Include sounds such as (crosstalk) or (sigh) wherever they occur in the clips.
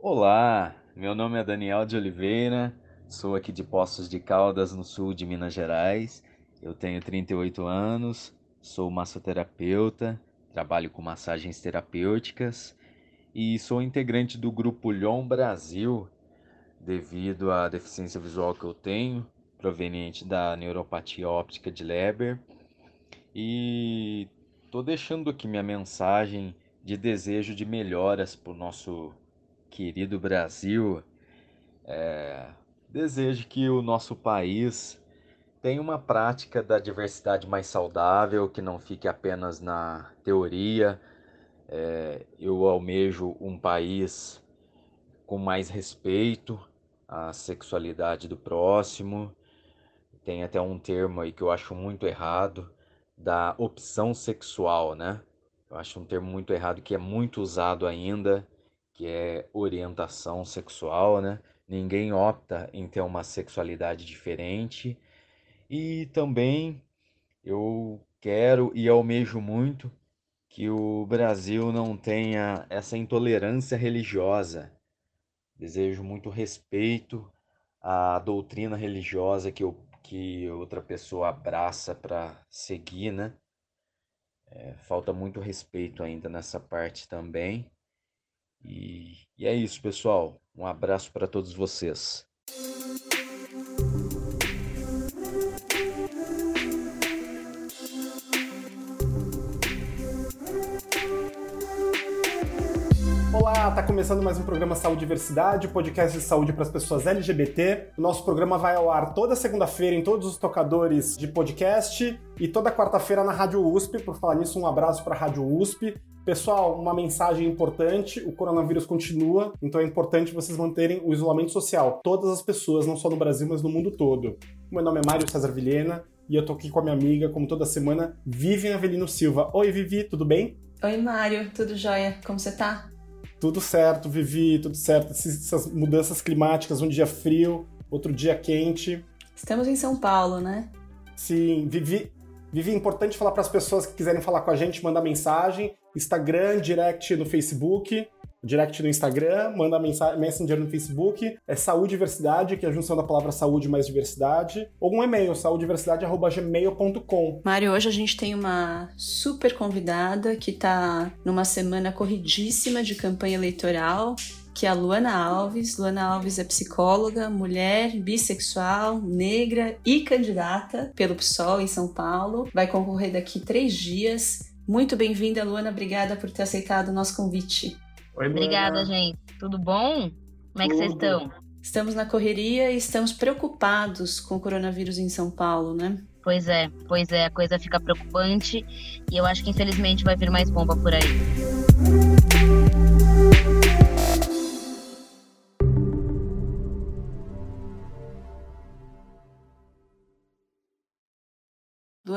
Olá, meu nome é Daniel de Oliveira, sou aqui de Poços de Caldas, no sul de Minas Gerais. Eu tenho 38 anos, sou massoterapeuta, trabalho com massagens terapêuticas e sou integrante do grupo Lyon Brasil devido à deficiência visual que eu tenho, proveniente da neuropatia óptica de Leber. E tô deixando aqui minha mensagem de desejo de melhoras para o nosso querido Brasil. É, desejo que o nosso país tenha uma prática da diversidade mais saudável, que não fique apenas na teoria. É, eu almejo um país com mais respeito à sexualidade do próximo. Tem até um termo aí que eu acho muito errado, da opção sexual, né? Eu acho um termo muito errado que é muito usado ainda, que é orientação sexual, né? Ninguém opta em ter uma sexualidade diferente. E também eu quero e almejo muito que o Brasil não tenha essa intolerância religiosa. Desejo muito respeito à doutrina religiosa que, eu, que outra pessoa abraça para seguir, né? É, falta muito respeito ainda nessa parte também. E, e é isso, pessoal. Um abraço para todos vocês. Olá, tá começando mais um programa Saúde e Diversidade, podcast de saúde para as pessoas LGBT. O nosso programa vai ao ar toda segunda-feira em todos os tocadores de podcast e toda quarta-feira na Rádio USP. Por falar nisso, um abraço para a Rádio USP. Pessoal, uma mensagem importante: o coronavírus continua, então é importante vocês manterem o isolamento social. Todas as pessoas, não só no Brasil, mas no mundo todo. Meu nome é Mário César Vilhena e eu tô aqui com a minha amiga, como toda semana, Vivian Avelino Silva. Oi, Vivi, tudo bem? Oi, Mário, tudo jóia? Como você tá? Tudo certo, Vivi, tudo certo. Essas mudanças climáticas, um dia frio, outro dia quente. Estamos em São Paulo, né? Sim, Vivi. Vivi, importante falar para as pessoas que quiserem falar com a gente, mandar mensagem, Instagram, direct no Facebook, direct no Instagram, manda mensagem, Messenger no Facebook, é saúde diversidade, que é a junção da palavra saúde mais diversidade, ou um e-mail, saudediversidade.gmail.com. Mário, hoje a gente tem uma super convidada que está numa semana corridíssima de campanha eleitoral, que é a Luana Alves. Luana Alves é psicóloga, mulher, bissexual, negra e candidata pelo PSOL em São Paulo. Vai concorrer daqui três dias. Muito bem-vinda, Luana. Obrigada por ter aceitado o nosso convite. Oi, Obrigada, gente. Tudo bom? Como é que vocês estão? Estamos na correria e estamos preocupados com o coronavírus em São Paulo, né? Pois é, pois é, a coisa fica preocupante e eu acho que infelizmente vai vir mais bomba por aí.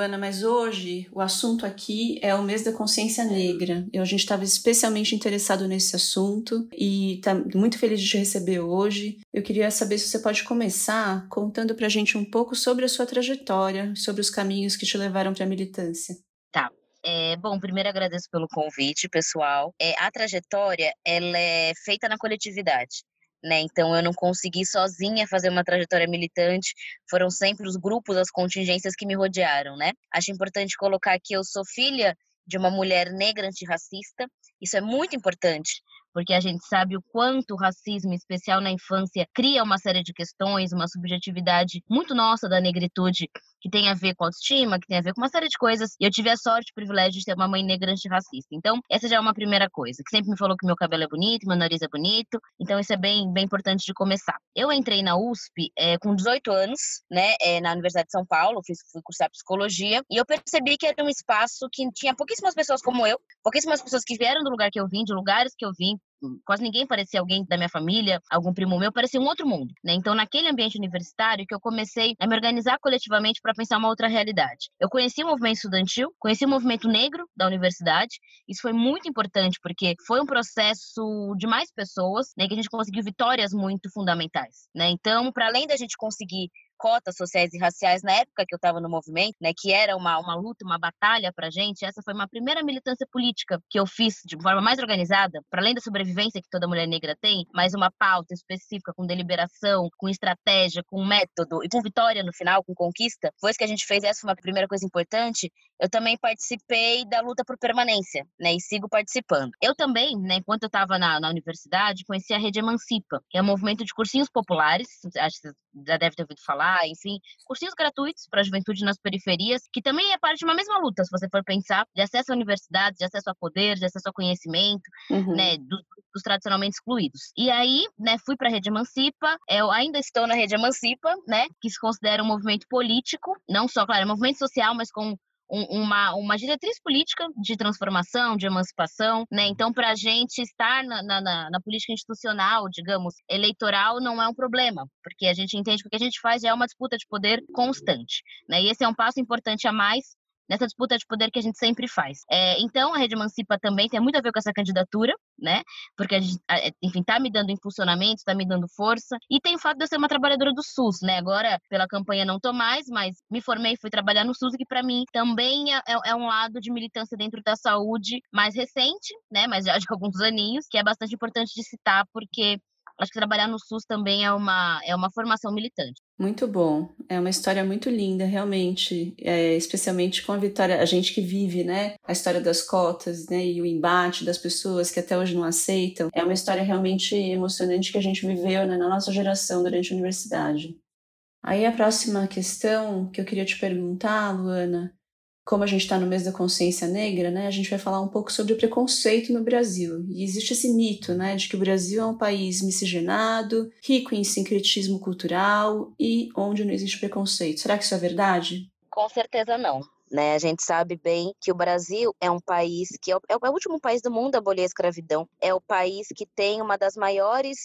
Luana, mas hoje o assunto aqui é o mês da consciência negra. E a gente estava especialmente interessado nesse assunto e está muito feliz de te receber hoje. Eu queria saber se você pode começar contando para a gente um pouco sobre a sua trajetória, sobre os caminhos que te levaram para a militância. Tá. É, bom, primeiro agradeço pelo convite, pessoal. É, a trajetória ela é feita na coletividade né? Então eu não consegui sozinha fazer uma trajetória militante, foram sempre os grupos, as contingências que me rodearam, né? Acho importante colocar que eu sou filha de uma mulher negra antirracista, isso é muito importante, porque a gente sabe o quanto o racismo, em especial na infância, cria uma série de questões, uma subjetividade muito nossa da negritude, que tem a ver com autoestima, que tem a ver com uma série de coisas. E eu tive a sorte, o privilégio de ter uma mãe negra antirracista. Então, essa já é uma primeira coisa, que sempre me falou que meu cabelo é bonito, meu nariz é bonito. Então, isso é bem, bem importante de começar. Eu entrei na USP é, com 18 anos, né, é, na Universidade de São Paulo, fiz, fui cursar psicologia, e eu percebi que era um espaço que tinha pouquíssimas pessoas como eu, pouquíssimas pessoas que vieram do lugar que eu vim, de lugares que eu vim, quase ninguém parecia alguém da minha família, algum primo meu, parecia um outro mundo, né? Então, naquele ambiente universitário que eu comecei a me organizar coletivamente para pensar uma outra realidade. Eu conheci o movimento estudantil, conheci o movimento negro da universidade. Isso foi muito importante porque foi um processo de mais pessoas, né, que a gente conseguiu vitórias muito fundamentais, né? Então, para além da gente conseguir cotas sociais e raciais na época que eu estava no movimento, né, que era uma, uma luta, uma batalha para gente. Essa foi uma primeira militância política que eu fiz de forma mais organizada, para além da sobrevivência que toda mulher negra tem, mas uma pauta específica com deliberação, com estratégia, com método e com vitória no final, com conquista. Foi isso que a gente fez. Essa foi uma primeira coisa importante. Eu também participei da luta por permanência, né, e sigo participando. Eu também, né, enquanto eu estava na, na universidade, conheci a Rede Emancipa, que é um movimento de cursinhos populares, acho que você já deve ter ouvido falar, enfim, cursinhos gratuitos para a juventude nas periferias, que também é parte de uma mesma luta, se você for pensar, de acesso à universidade, de acesso a poder, de acesso ao conhecimento, uhum. né, dos, dos, tradicionalmente excluídos. E aí, né, fui para a Rede Emancipa, eu ainda estou na Rede Emancipa, né, que se considera um movimento político, não só, claro, é um movimento social, mas com uma, uma diretriz política de transformação, de emancipação, né? Então, para a gente estar na, na, na, política institucional, digamos, eleitoral, não é um problema, porque a gente entende que o que a gente faz é uma disputa de poder constante, né? E esse é um passo importante a mais nessa disputa de poder que a gente sempre faz. É, então, a Rede Emancipa também tem muito a ver com essa candidatura, né? Porque a gente, enfim, tá me dando impulsionamento, está me dando força. E tem o fato de eu ser uma trabalhadora do SUS, né? Agora, pela campanha não tô mais, mas me formei e fui trabalhar no SUS, que para mim também é, é, é, um lado de militância dentro da saúde mais recente, né? Mas já de (laughs) alguns aninhos, que é bastante importante de citar, porque acho que trabalhar no SUS também é uma, é uma formação militante. Muito bom. É uma história muito linda, realmente. É, especialmente com a Vitória, a gente que vive, né? A história das cotas, né? E o embate das pessoas que até hoje não aceitam. É uma história realmente emocionante que a gente viveu né, na nossa geração durante a universidade. Aí a próxima questão que eu queria te perguntar, Luana, como a gente está no mês da consciência negra, né, a gente vai falar um pouco sobre o preconceito no Brasil. E existe esse mito, né, de que o Brasil é um país miscigenado, rico em sincretismo cultural e onde não existe preconceito. Será que isso é verdade? Com certeza não. Né? A gente sabe bem que o Brasil é um país que é o, é o último país do mundo a abolir a escravidão, é o país que tem uma das maiores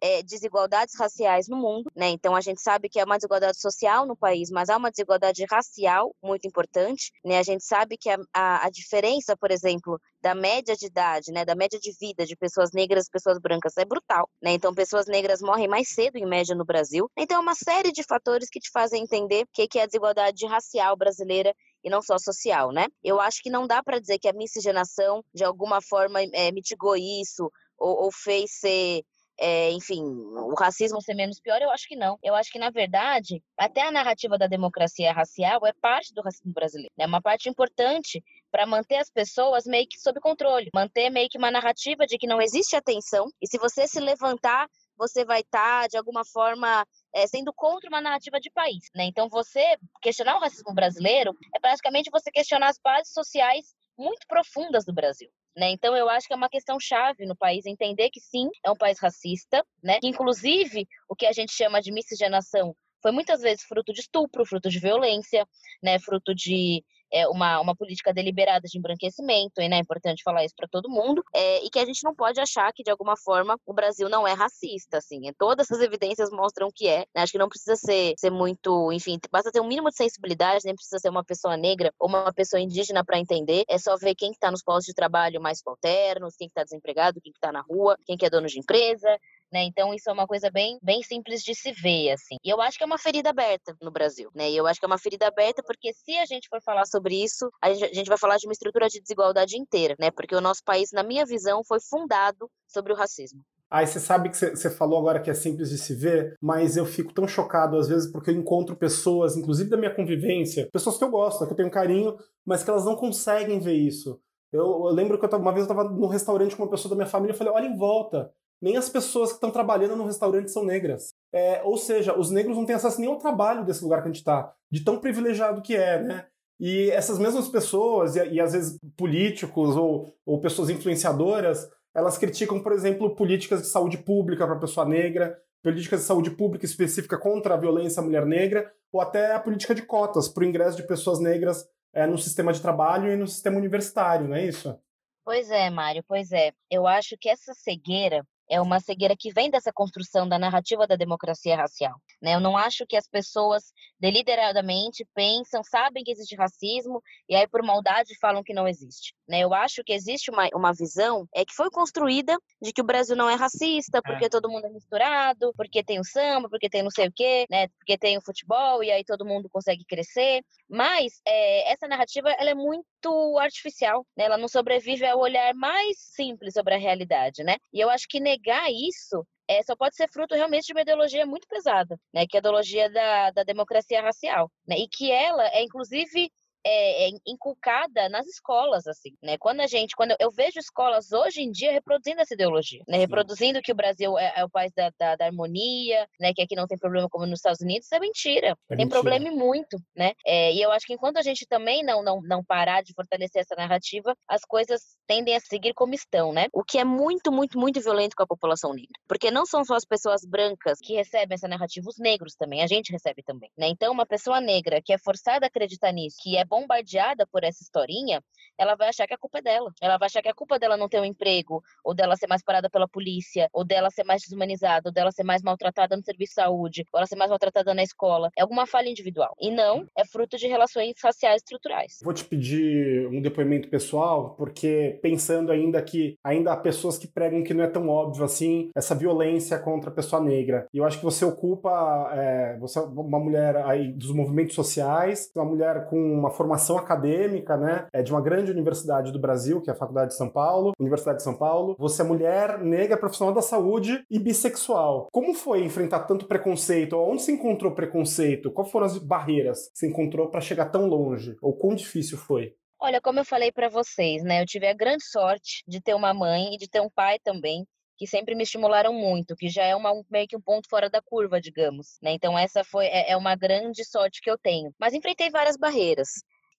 é, desigualdades raciais no mundo, né? Então a gente sabe que é uma desigualdade social no país, mas há uma desigualdade racial muito importante, né? A gente sabe que a, a, a diferença, por exemplo, da média de idade, né, da média de vida de pessoas negras e pessoas brancas é brutal, né? Então pessoas negras morrem mais cedo em média no Brasil. Então é uma série de fatores que te fazem entender o que é a desigualdade racial brasileira e não só social, né? Eu acho que não dá para dizer que a miscigenação de alguma forma é, mitigou isso ou, ou fez ser é, enfim, o racismo ser menos pior, eu acho que não. Eu acho que, na verdade, até a narrativa da democracia racial é parte do racismo brasileiro. É uma parte importante para manter as pessoas meio que sob controle, manter meio que uma narrativa de que não existe atenção e se você se levantar, você vai estar, tá, de alguma forma, é, sendo contra uma narrativa de país. Né? Então, você questionar o racismo brasileiro é praticamente você questionar as bases sociais muito profundas do Brasil. Né? Então, eu acho que é uma questão chave no país entender que sim, é um país racista, né? que inclusive o que a gente chama de miscigenação foi muitas vezes fruto de estupro, fruto de violência, né? fruto de é, uma, uma política deliberada de embranquecimento, e né, é importante falar isso para todo mundo, é, e que a gente não pode achar que, de alguma forma, o Brasil não é racista, assim, todas as evidências mostram que é, né? acho que não precisa ser, ser muito, enfim, basta ter um mínimo de sensibilidade, nem precisa ser uma pessoa negra ou uma pessoa indígena para entender, é só ver quem está nos postos de trabalho mais subalternos, quem está desempregado, quem está na rua, quem que é dono de empresa, né? Então isso é uma coisa bem, bem simples de se ver, assim. E eu acho que é uma ferida aberta no Brasil, né? E eu acho que é uma ferida aberta porque se a gente for falar sobre isso, a gente, vai falar de uma estrutura de desigualdade inteira, né? Porque o nosso país, na minha visão, foi fundado sobre o racismo. Aí você sabe que você falou agora que é simples de se ver, mas eu fico tão chocado às vezes porque eu encontro pessoas, inclusive da minha convivência, pessoas que eu gosto, que eu tenho carinho, mas que elas não conseguem ver isso. Eu, eu lembro que eu uma vez eu estava num restaurante com uma pessoa da minha família e falei: olha em volta, nem as pessoas que estão trabalhando no restaurante são negras. É, ou seja, os negros não têm acesso nem ao trabalho desse lugar que a gente está, de tão privilegiado que é, né? E essas mesmas pessoas, e, e às vezes políticos ou, ou pessoas influenciadoras, elas criticam, por exemplo, políticas de saúde pública para a pessoa negra, políticas de saúde pública específica contra a violência à mulher negra, ou até a política de cotas para o ingresso de pessoas negras é, no sistema de trabalho e no sistema universitário, não é isso? Pois é, Mário, pois é. Eu acho que essa cegueira é uma cegueira que vem dessa construção da narrativa da democracia racial. Né? Eu não acho que as pessoas deliberadamente pensam, sabem que existe racismo e aí por maldade falam que não existe. Né? Eu acho que existe uma, uma visão é que foi construída de que o Brasil não é racista porque é. todo mundo é misturado, porque tem o samba, porque tem não sei o quê, né? porque tem o futebol e aí todo mundo consegue crescer. Mas é, essa narrativa ela é muito artificial, né? ela não sobrevive ao olhar mais simples sobre a realidade. Né? E eu acho que negar isso é, só pode ser fruto realmente de uma ideologia muito pesada, né, que é a ideologia da, da democracia racial, né, e que ela é, inclusive, é, é, inculcada nas escolas, assim, né? Quando a gente, quando eu vejo escolas hoje em dia reproduzindo essa ideologia, né? Reproduzindo que o Brasil é, é o país da, da, da, harmonia, né? Que aqui não tem problema como nos Estados Unidos, é mentira. É tem mentira. problema e muito, né? É, e eu acho que enquanto a gente também não, não, não parar de fortalecer essa narrativa, as coisas tendem a seguir como estão, né? O que é muito, muito, muito violento com a população negra. Porque não são só as pessoas brancas que recebem essa narrativa, os negros também, a gente recebe também, né? Então, uma pessoa negra que é forçada a acreditar nisso, que é bom bombardeada por essa historinha, ela vai achar que a culpa é dela. Ela vai achar que a culpa dela não ter um emprego, ou dela ser mais parada pela polícia, ou dela ser mais desumanizada, ou dela ser mais maltratada no serviço de saúde, ou ela ser mais maltratada na escola. É alguma falha individual. E não é fruto de relações raciais estruturais. Vou te pedir um depoimento pessoal, porque pensando ainda que ainda há pessoas que pregam que não é tão óbvio assim essa violência contra a pessoa negra. E eu acho que você ocupa, é, você é uma mulher aí dos movimentos sociais, uma mulher com uma formação acadêmica, né, é de uma grande universidade do Brasil, que é a Faculdade de São Paulo, Universidade de São Paulo. Você é mulher, negra, profissional da saúde e bissexual. Como foi enfrentar tanto preconceito? Onde se encontrou preconceito? Quais foram as barreiras que você encontrou para chegar tão longe? Ou quão difícil foi? Olha, como eu falei para vocês, né? Eu tive a grande sorte de ter uma mãe e de ter um pai também que sempre me estimularam muito, que já é uma, meio que um ponto fora da curva, digamos. Né? Então essa foi é, é uma grande sorte que eu tenho. Mas enfrentei várias barreiras.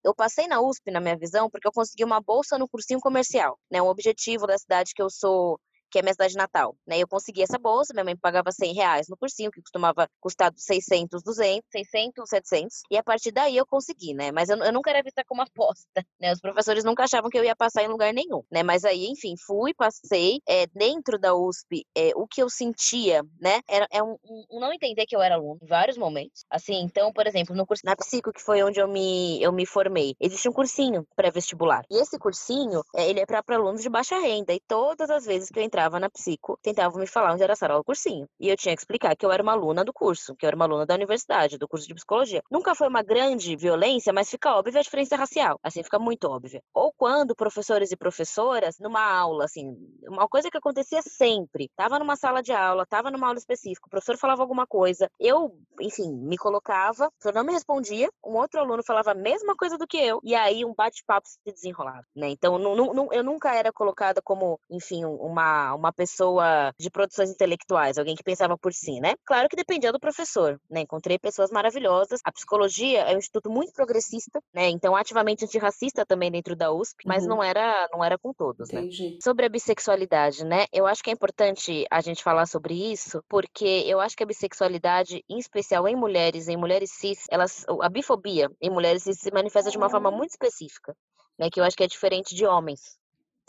Eu passei na USP, na minha visão, porque eu consegui uma bolsa no cursinho comercial. Né? Um objetivo da cidade que eu sou que é minha cidade natal, né? Eu consegui essa bolsa, minha mãe pagava 100 reais no cursinho, que costumava custar 600, 200, 600, 700, e a partir daí eu consegui, né? Mas eu, eu nunca era vista como aposta, né? Os professores nunca achavam que eu ia passar em lugar nenhum, né? Mas aí, enfim, fui, passei, é, dentro da USP, é, o que eu sentia, né? Era é um, um, não entender que eu era aluno em vários momentos, assim, então, por exemplo, no curso, na Psico, que foi onde eu me, eu me formei, existe um cursinho pré-vestibular, e esse cursinho, é, ele é para alunos de baixa renda, e todas as vezes que eu entrava entrava na psico, tentavam me falar onde era a sala do cursinho. E eu tinha que explicar que eu era uma aluna do curso, que eu era uma aluna da universidade, do curso de psicologia. Nunca foi uma grande violência, mas fica óbvia a diferença racial. Assim, fica muito óbvia. Ou quando professores e professoras, numa aula, assim, uma coisa que acontecia sempre, tava numa sala de aula, tava numa aula específica, o professor falava alguma coisa, eu, enfim, me colocava, o professor não me respondia, um outro aluno falava a mesma coisa do que eu, e aí um bate-papo se desenrolava, né? Então, eu nunca era colocada como, enfim, uma uma, pessoa de produções intelectuais, alguém que pensava por si, né? Claro que dependia do professor, né? Encontrei pessoas maravilhosas. A psicologia é um instituto muito progressista, né? Então ativamente antirracista também dentro da USP, mas uhum. não era não era com todos, né? Entendi. né? Sobre a bissexualidade, né? Eu acho que é importante a gente falar sobre isso, porque eu acho que a bissexualidade, em especial em mulheres, em mulheres cis, elas a bifobia em mulheres cis se manifesta de uma forma muito específica, né? Que eu acho que é diferente de homens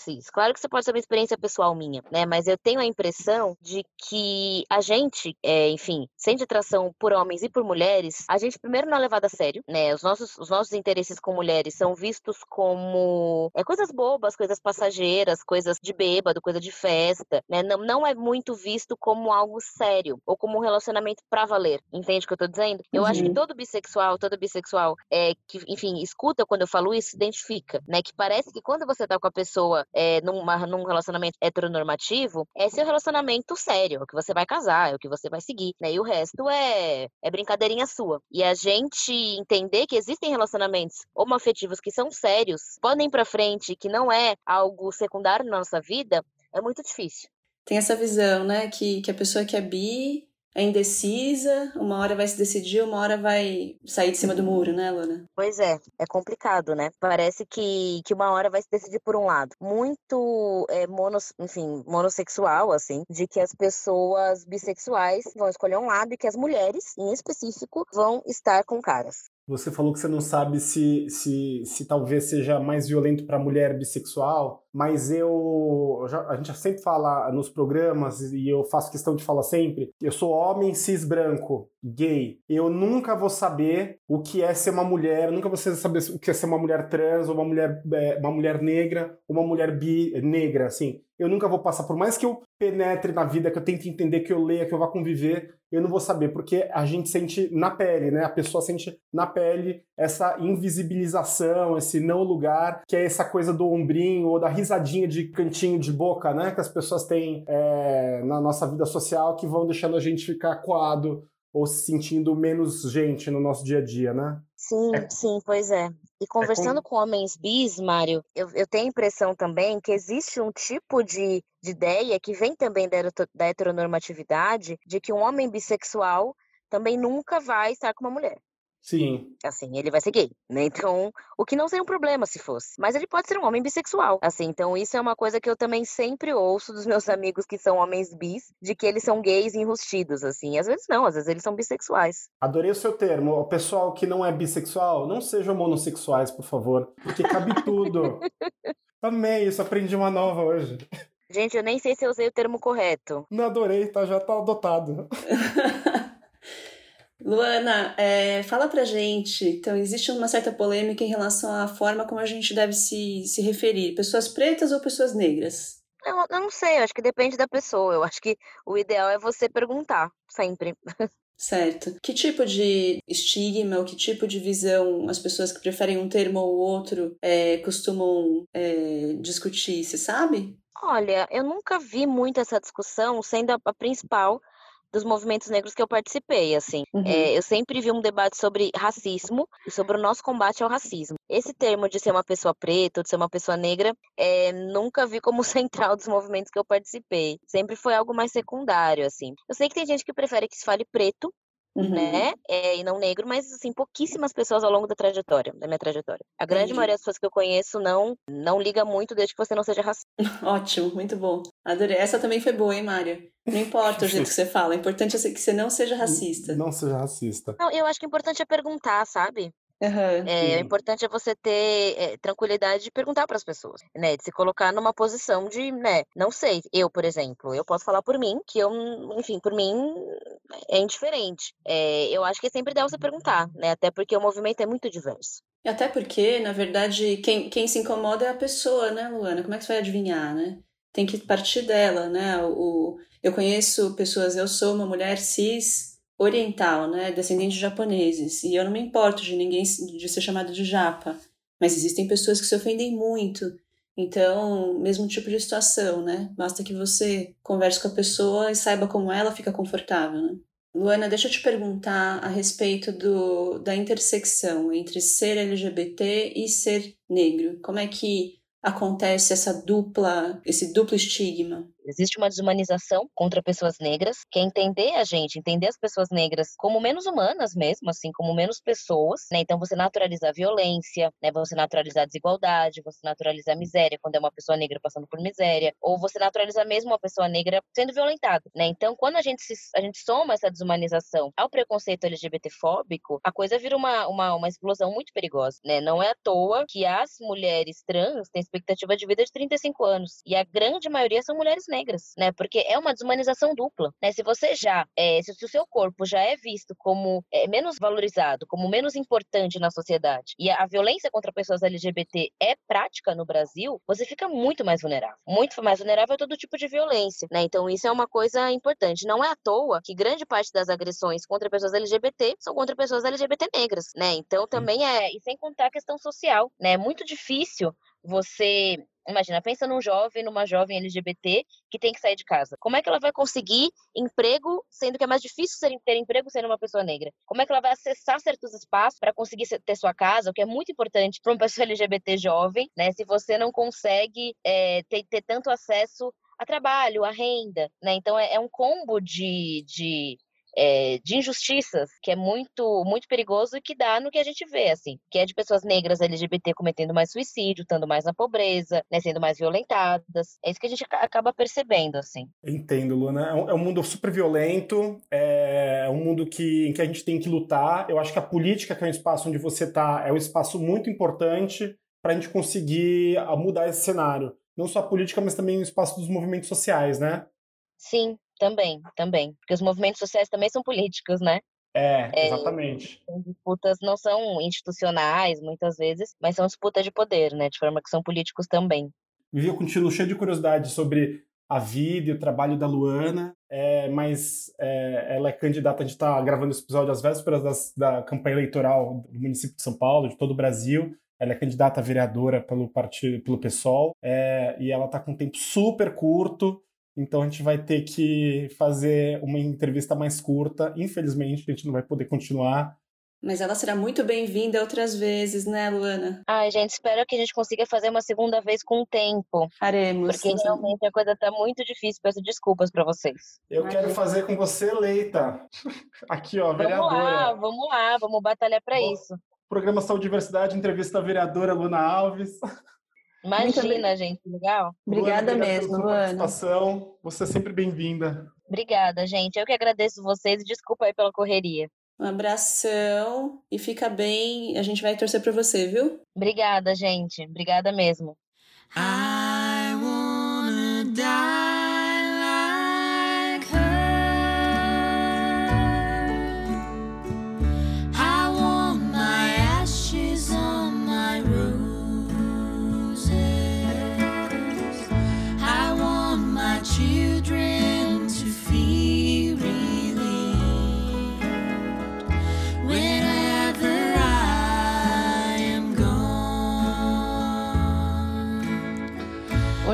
cis. Claro que você pode ser uma experiência pessoal minha, né? Mas eu tenho a impressão de que a gente, é, enfim, sente atração por homens e por mulheres, a gente primeiro não é levado a sério, né? Os nossos, os nossos interesses com mulheres são vistos como é, coisas bobas, coisas passageiras, coisas de bêbado, coisa de festa, né? Não, não é muito visto como algo sério ou como um relacionamento pra valer. Entende o que eu tô dizendo? Eu uhum. acho que uhum. todo bissexual, todo bissexual é, que, enfim, escuta quando eu falo isso, se identifica, né? Que parece que quando você tá com a pessoa é, numa, num relacionamento heteronormativo, é seu relacionamento sério, é o que você vai casar, é o que você vai seguir, né? E o resto é, é brincadeirinha sua. E a gente entender que existem relacionamentos homoafetivos que são sérios, podem pra frente, que não é algo secundário na nossa vida, é muito difícil. Tem essa visão, né, que, que a pessoa que é bi é indecisa, uma hora vai se decidir, uma hora vai sair de cima do muro, né, Luna? Pois é, é complicado, né? Parece que, que uma hora vai se decidir por um lado. Muito, é, monos, enfim, monossexual, assim, de que as pessoas bissexuais vão escolher um lado e que as mulheres, em específico, vão estar com caras. Você falou que você não sabe se, se, se talvez seja mais violento para mulher bissexual, mas eu. Já, a gente sempre fala nos programas, e eu faço questão de falar sempre: eu sou homem cis branco, gay. Eu nunca vou saber o que é ser uma mulher, nunca vou saber o que é ser uma mulher trans, ou uma mulher, é, uma mulher negra, ou uma mulher bi, negra, assim eu nunca vou passar, por mais que eu penetre na vida, que eu tente entender, que eu leia, que eu vá conviver, eu não vou saber, porque a gente sente na pele, né? A pessoa sente na pele essa invisibilização, esse não lugar, que é essa coisa do ombrinho ou da risadinha de cantinho de boca, né? Que as pessoas têm é, na nossa vida social que vão deixando a gente ficar coado ou se sentindo menos gente no nosso dia a dia, né? Sim, é. sim, pois é. E conversando é com... com... homens bis, Mário, eu, eu tenho a impressão também que existe um tipo de, de ideia que vem também da, da heteronormatividade de que um homem bissexual também nunca vai estar com uma mulher. Sim. Assim, ele vai ser gay, né? (laughs) Então, o que não seria um problema se fosse. Mas ele pode ser um homem bissexual. Assim, então isso é uma coisa que eu também sempre ouço dos meus (laughs) amigos que são homens bis, de que eles são gays enrustidos, assim. Às vezes não, às vezes eles são bissexuais. Adorei o seu termo. O pessoal que não é bissexual, não sejam monossexuais, por favor. Porque cabe tudo. (laughs) Amei isso, aprendi uma nova hoje. Gente, eu nem sei se eu usei o termo correto. Não adorei, tá? Já tá adotado. Luana, é, fala pra gente. Então, existe uma certa polêmica em relação à forma como a gente deve se, se referir: pessoas pretas ou pessoas negras? Eu, eu não sei, eu acho que depende da pessoa. Eu acho que o ideal é você perguntar, sempre. Certo. Que tipo de estigma ou que tipo de visão as pessoas que preferem um termo ou outro é, costumam é, discutir, você sabe? Olha, eu nunca vi muito essa discussão sendo a, a principal dos movimentos negros que eu participei, assim. Uhum. É, eu sempre vi um debate sobre racismo e sobre o nosso combate ao racismo. Esse termo de ser uma pessoa preta ou de ser uma pessoa negra, é, nunca vi como (laughs) central dos movimentos que eu participei. Sempre foi algo mais secundário, assim. Eu sei que tem gente que prefere que se fale preto, Uhum. né? É, e não negro, mas assim, pouquíssimas pessoas ao longo da trajetória, da minha trajetória. A grande Entendi. maioria das pessoas que eu conheço não não liga muito desde que você não seja racista. (laughs) Ótimo, muito bom. Adorei. Essa também foi boa, hein, Mário? Não importa o jeito que você fala, o importante é que você não seja (laughs) racista. Não seja racista. Não, eu acho que o importante é perguntar, sabe? Uhum, é, o importante é você ter é, tranquilidade de perguntar para as pessoas, né? De se colocar numa posição de, né? Não sei, eu, por exemplo, eu posso falar por mim, que eu, enfim, por mim é indiferente. É, eu acho que é sempre dá você perguntar, né? Até porque o movimento é muito diverso. Até porque, na verdade, quem, quem se incomoda é a pessoa, né, Luana? Como é que você vai adivinhar, né? Tem que partir dela, né? O, eu conheço pessoas, eu sou uma mulher cis oriental, né, descendente de japoneses, e eu não me importo de ninguém de ser chamado de japa, mas existem pessoas que se ofendem muito. Então, mesmo tipo de situação, né? Basta que você converse com a pessoa e saiba como ela fica confortável, né? Luana, deixa eu te perguntar a respeito do, da intersecção entre ser LGBT e ser negro. Como é que acontece essa dupla, esse duplo estigma? Existe uma desumanização contra pessoas negras, que é entender a gente, entender as pessoas negras como menos humanas mesmo, assim, como menos pessoas, né? Então você naturaliza a violência, né? Você naturaliza a desigualdade, você naturaliza a miséria quando é uma pessoa negra passando por miséria, ou você naturaliza mesmo uma pessoa negra sendo violentada, né? Então quando a gente se, a gente soma essa desumanização ao preconceito LGBTfóbico, a coisa vira uma, uma, uma explosão muito perigosa, né? Não é à toa que as mulheres trans têm expectativa de vida de 35 anos e a grande maioria são mulheres negras, né? Porque é uma desumanização dupla, né? Se você já, é, se o seu corpo já é visto como é, menos valorizado, como menos importante na sociedade, e a, a violência contra pessoas LGBT é prática no Brasil, você fica muito mais vulnerável, muito mais vulnerável a todo tipo de violência, né? Então isso é uma coisa importante. Não é à toa que grande parte das agressões contra pessoas LGBT são contra pessoas LGBT negras, né? Então também é, e sem contar a questão social, né? É muito difícil você Imagina, pensa num jovem, numa jovem LGBT que tem que sair de casa. Como é que ela vai conseguir emprego, sendo que é mais difícil ter emprego sendo uma pessoa negra? Como é que ela vai acessar certos espaços para conseguir ter sua casa, o que é muito importante para uma pessoa (laughs) LGBT jovem, né? Se você não consegue é, ter, ter tanto acesso a trabalho, a renda, né? Então é, é um combo de, de é, de injustiças que é muito muito perigoso e que dá no que a gente vê, assim, que é de pessoas negras LGBT cometendo mais suicídio, estando mais na pobreza, né, sendo mais violentadas. É isso que a gente acaba percebendo, assim. Entendo, Luna. É um, é um mundo super violento, é um mundo que, em que a gente tem que lutar. Eu acho que a política, que é um espaço onde você está, é um espaço muito importante para a gente conseguir ah, mudar esse cenário. Não só a política, mas também o espaço dos movimentos sociais, né? Sim, também, também. Porque os movimentos sociais também são políticos, né? É, exatamente. É, disputas não são institucionais, muitas vezes, mas são disputas de poder, né? De forma que são políticos também. Vivi, eu continuo cheio de curiosidade sobre a vida e o trabalho da Luana, é, mas é, ela é candidata, a gente está gravando esse episódio às vésperas das, da campanha eleitoral do município de São Paulo, de todo o Brasil. Ela é candidata a vereadora pelo partido, pelo PSOL, é, e ela está com um tempo super curto, então a gente vai ter que fazer uma entrevista mais curta. Infelizmente, a gente não vai poder continuar. Mas ela será muito bem-vinda outras vezes, né, Luana? Ai, gente, espero que a gente consiga fazer uma segunda vez com o tempo. Faremos. Porque realmente a coisa tá muito difícil. Peço desculpas para vocês. Eu Ai, quero fazer com você, Leita. (laughs) Aqui, ó, vamos vereadora. Vamos lá, vamos lá, vamos batalhar para isso. Programa Saúde e Diversidade, entrevista a vereadora Luna Alves. (laughs) Imagina, gente, legal. Obrigada Luana, mesmo, Luana. participação. Você é sempre bem-vinda. Obrigada, gente. Eu que agradeço vocês e desculpa aí pela correria. Um abração e fica bem. A gente vai torcer por você, viu? Obrigada, gente. Obrigada mesmo. I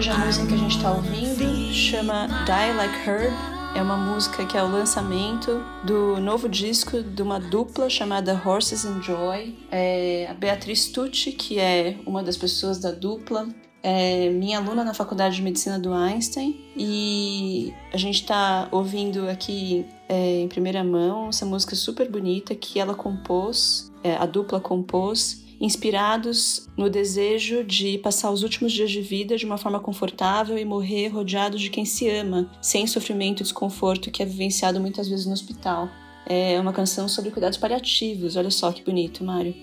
Hoje a música que a gente está ouvindo chama Die Like Herb. É uma música que é o lançamento do novo disco de uma dupla chamada Horses and Joy. É a Beatriz Tucci, que é uma das pessoas da dupla, é minha aluna na Faculdade de Medicina do Einstein e a gente está ouvindo aqui é, em primeira mão essa música super bonita que ela compôs, é, a dupla compôs, inspirados no desejo de passar os últimos dias de vida de uma forma confortável e morrer rodeado de quem se ama, sem sofrimento e desconforto que é vivenciado muitas vezes no hospital. É uma canção sobre cuidados paliativos, olha só que bonito, Mário.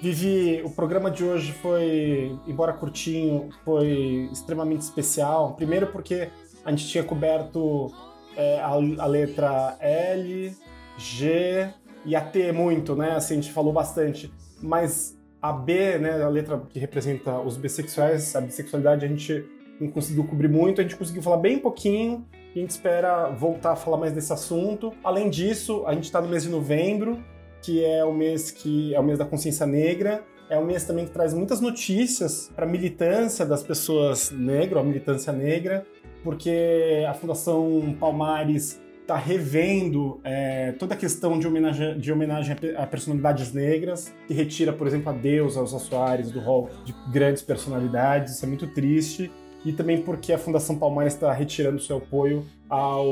Vivi, o programa de hoje foi, embora curtinho, foi extremamente especial. Primeiro porque a gente tinha coberto é, a, a, letra L, G e a T muito, né? Assim, a gente falou bastante. Mas a B, né, a letra que representa os bissexuais, a bissexualidade, a gente não conseguiu cobrir muito, a gente conseguiu falar bem pouquinho e a gente espera voltar a falar mais desse assunto. Além disso, a gente está no mês de novembro, que é o mês que é o mês da consciência negra. É um mês também que traz muitas notícias para a militância das pessoas negras, a militância negra, porque a Fundação Palmares está revendo é, toda a questão de homenagem, de homenagem a personalidades negras, que retira, por exemplo, a Deus, aos Soares do rol de grandes personalidades. Isso é muito triste e também porque a Fundação Palmares está retirando seu apoio ao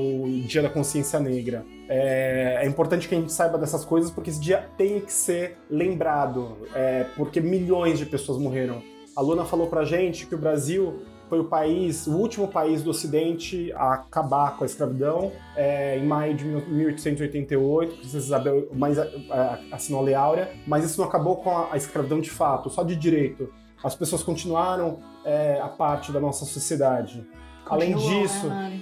Dia da Consciência Negra. É, é, importante que a gente saiba dessas coisas porque esse dia tem que ser lembrado, é, porque milhões de pessoas morreram. A Luna falou pra gente que o Brasil foi o país, o último país do Ocidente a acabar com a escravidão é, em maio de 1888. Princesa Isabel mais, assinou a Lei Áurea, mas isso não acabou com a, a escravidão de fato, só de direito. As pessoas continuaram é, a parte da nossa sociedade. Além disso, né,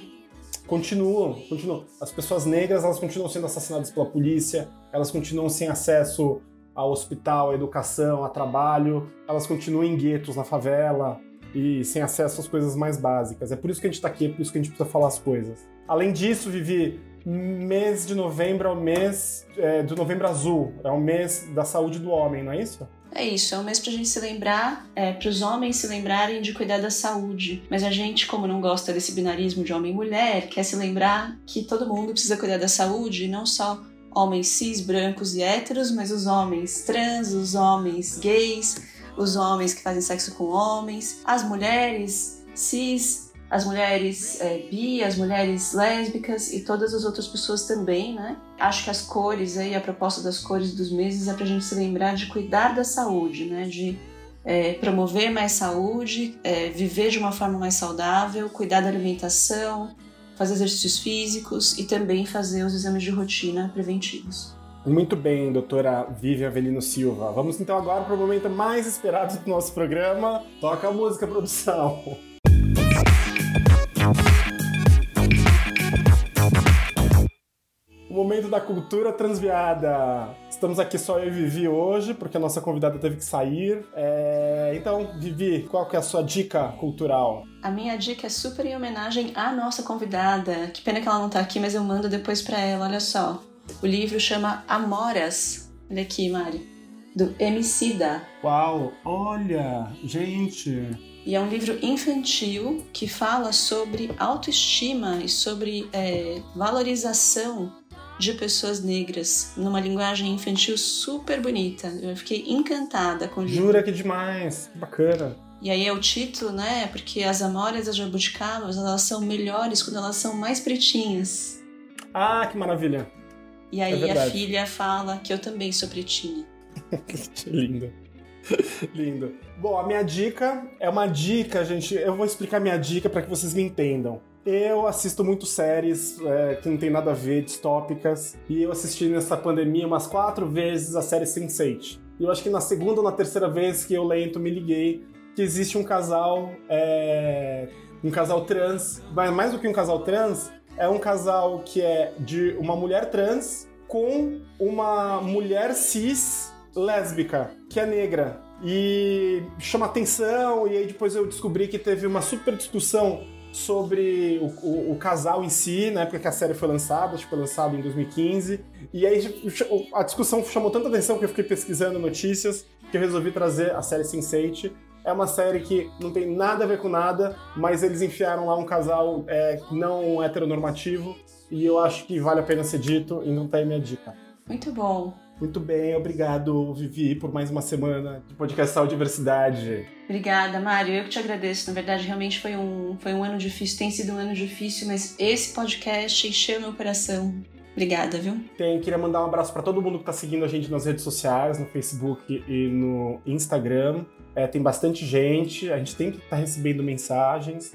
continuam, continuam. As pessoas negras elas continuam sendo assassinadas pela polícia, elas continuam sem acesso ao hospital, à educação, a trabalho, elas continuam em guetos na favela e sem acesso às coisas mais básicas. É por isso que a gente está aqui, é por isso que a gente precisa falar as coisas. Além disso, Vivi, mês de novembro é o mês é, do Novembro Azul, é o mês da saúde do homem, não é isso? É isso, é um mês pra gente se lembrar, é, para os homens se lembrarem de cuidar da saúde. Mas a gente, como não gosta desse binarismo de homem e mulher, quer se lembrar que todo mundo precisa cuidar da saúde, não só homens cis, brancos e héteros, mas os homens trans, os homens gays, os homens que fazem sexo com homens, as mulheres cis, as mulheres é, bi, as mulheres lésbicas e todas as outras pessoas também, né? Acho que as cores aí, a proposta das cores dos meses é para a gente se lembrar de cuidar da saúde, né? De é, promover mais saúde, é, viver de uma forma mais saudável, cuidar da alimentação, fazer exercícios físicos e também fazer os exames de rotina preventivos. Muito bem, doutora Vivian Avelino Silva. Vamos então agora para o momento mais esperado do nosso programa. Toca a música, produção. O momento da cultura transviada. Estamos aqui só eu e Vivi hoje, porque a nossa convidada teve que sair. É... Então, Vivi, qual que é a sua dica cultural? A minha dica é super em homenagem à nossa convidada. Que pena que ela não tá aqui, mas eu mando depois para ela. Olha só. O livro chama Amoras. Olha aqui, Mari. Do Emicida. Uau, olha, gente. E é um livro infantil que fala sobre autoestima e sobre é, valorização de pessoas negras numa linguagem infantil super bonita. Eu fiquei encantada com o livro. Jura que demais, bacana. E aí é o título, né? Porque as amoras as jabuticabas, elas são melhores quando elas são mais pretinhas. Ah, que maravilha. E aí é a filha fala que eu também sou pretinha. que (laughs) lindo. Lindo. Bom, a minha dica é uma dica, gente. Eu vou explicar minha dica para que vocês me entendam. Eu assisto muito séries é, que não tem nada a ver, distópicas, e eu assisti nessa pandemia umas quatro vezes a série Sense8. E eu acho que na segunda ou na terceira vez que eu lento me liguei que existe um casal, é, um casal trans, mas mais do que um casal trans, é um casal que é de uma mulher trans com uma mulher cis lésbica, que é negra. E chama atenção, e aí depois eu descobri que teve uma super discussão sobre o, o, o, casal em si, na época que a série foi lançada, acho que foi lançado em 2015. E aí a discussão chamou tanta atenção que eu fiquei pesquisando notícias que eu resolvi trazer a série Sense8. É uma série que não tem nada a ver com nada, mas eles enfiaram lá um casal é, não heteronormativo e eu acho que vale a pena ser dito e não tem minha dica. Muito bom. Muito bem, obrigado, Vivi, por mais uma semana de podcast Saúde e Diversidade. Obrigada, Mário. Eu que te agradeço. Na verdade, realmente foi um, foi um ano difícil, tem sido um ano difícil, mas esse podcast encheu meu coração. Obrigada, viu? Tem, queria mandar um abraço para todo mundo que está seguindo a gente nas redes sociais, no Facebook e no Instagram. É, tem bastante gente, a gente sempre está recebendo mensagens.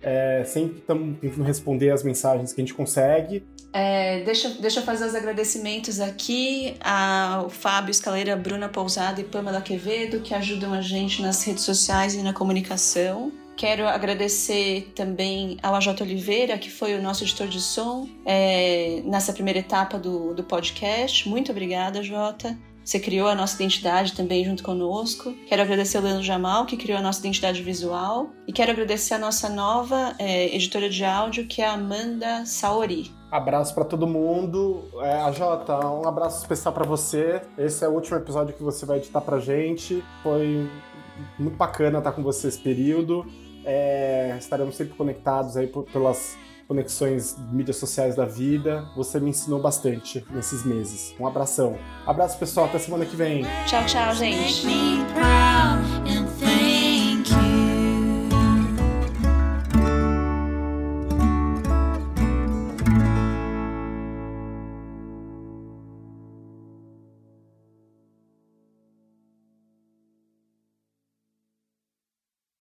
É, sempre estamos tentando responder as mensagens que a gente consegue. É, deixa, deixa eu fazer os agradecimentos aqui ao Fábio Escaleira, Bruna Pousada e Pamela Quevedo, que ajudam a gente nas redes sociais e na comunicação. Quero agradecer também ao AJ Oliveira, que foi o nosso editor de som é, nessa primeira etapa do, do podcast. Muito obrigada, Jota. Você criou a nossa identidade também junto conosco. Quero agradecer ao Leandro Jamal, que criou a nossa identidade visual. E quero agradecer a nossa nova é, editora de áudio, que é a Amanda Saori. Abraço para todo mundo. É, a Jota, um abraço especial para você. Esse é o último episódio que você vai editar pra gente. Foi muito bacana estar com você esse período. É, estaremos sempre conectados aí pelas conexões mídias sociais da vida. Você me ensinou bastante nesses meses. Um abração. Abraço, pessoal. Até semana que vem. Tchau, tchau, gente.